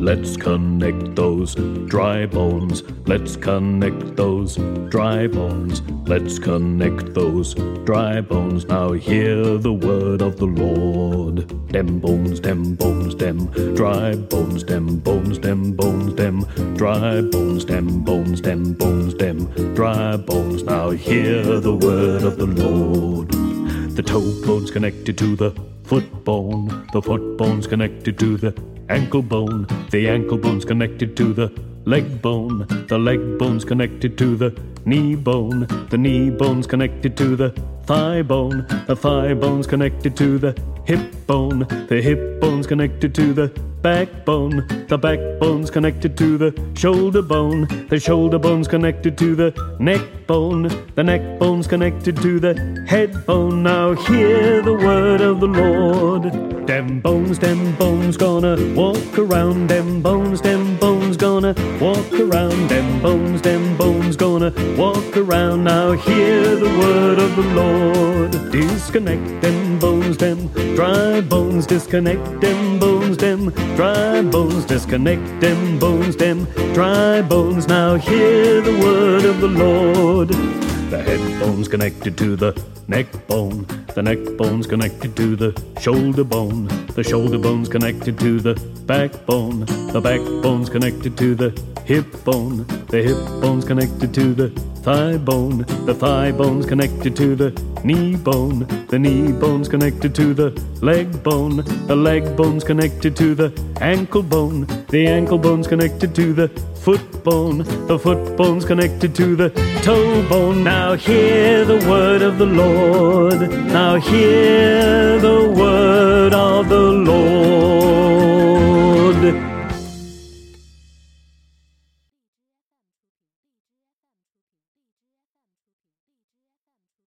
Let's connect those dry bones. Let's connect those dry bones. Let's connect those dry bones. Now hear the word of the Lord. Dem bones, dem bones, dem dry bones, dem bones, dem bones, dem dry bones, dem bones, dem bones, dem dry bones. Now hear the word of the Lord. The toe bone's connected to the foot bone. The foot bone's connected to the ankle bone. The ankle bone's connected to the leg bone. The leg bone's connected to the knee bone. The knee bone's connected to the thigh bone. The thigh bone's connected to the hip bone. The hip bone's connected to the backbone. The backbone's connected to the shoulder bone. The shoulder bone's connected to the neck bone. The neck bone's connected to the head bone. Now hear the word of the Lord. Dem bones, dem bones, gonna walk around. Dem bones, dem bones, gonna walk around. them bones, them bones, gonna walk around. Now hear the word of the Lord. Disconnect them bones, them dry bones. Disconnect them bones, them dry bones. Disconnect them bones, them dry bones. Now hear the word of the Lord. The head bone's connected to the neck bone. The neck bone's connected to the shoulder bone. The shoulder bone's connected to the backbone. The backbone's connected to the hip bone. The hip bone's connected to the thigh bone. The thigh bone's connected to the knee bone. The knee bone's connected to the leg bone. The leg bone's connected to the ankle bone. The ankle bone's connected to the foot bone. The foot bone's connected to the toe bone. Now hear the word of the Lord. Now hear the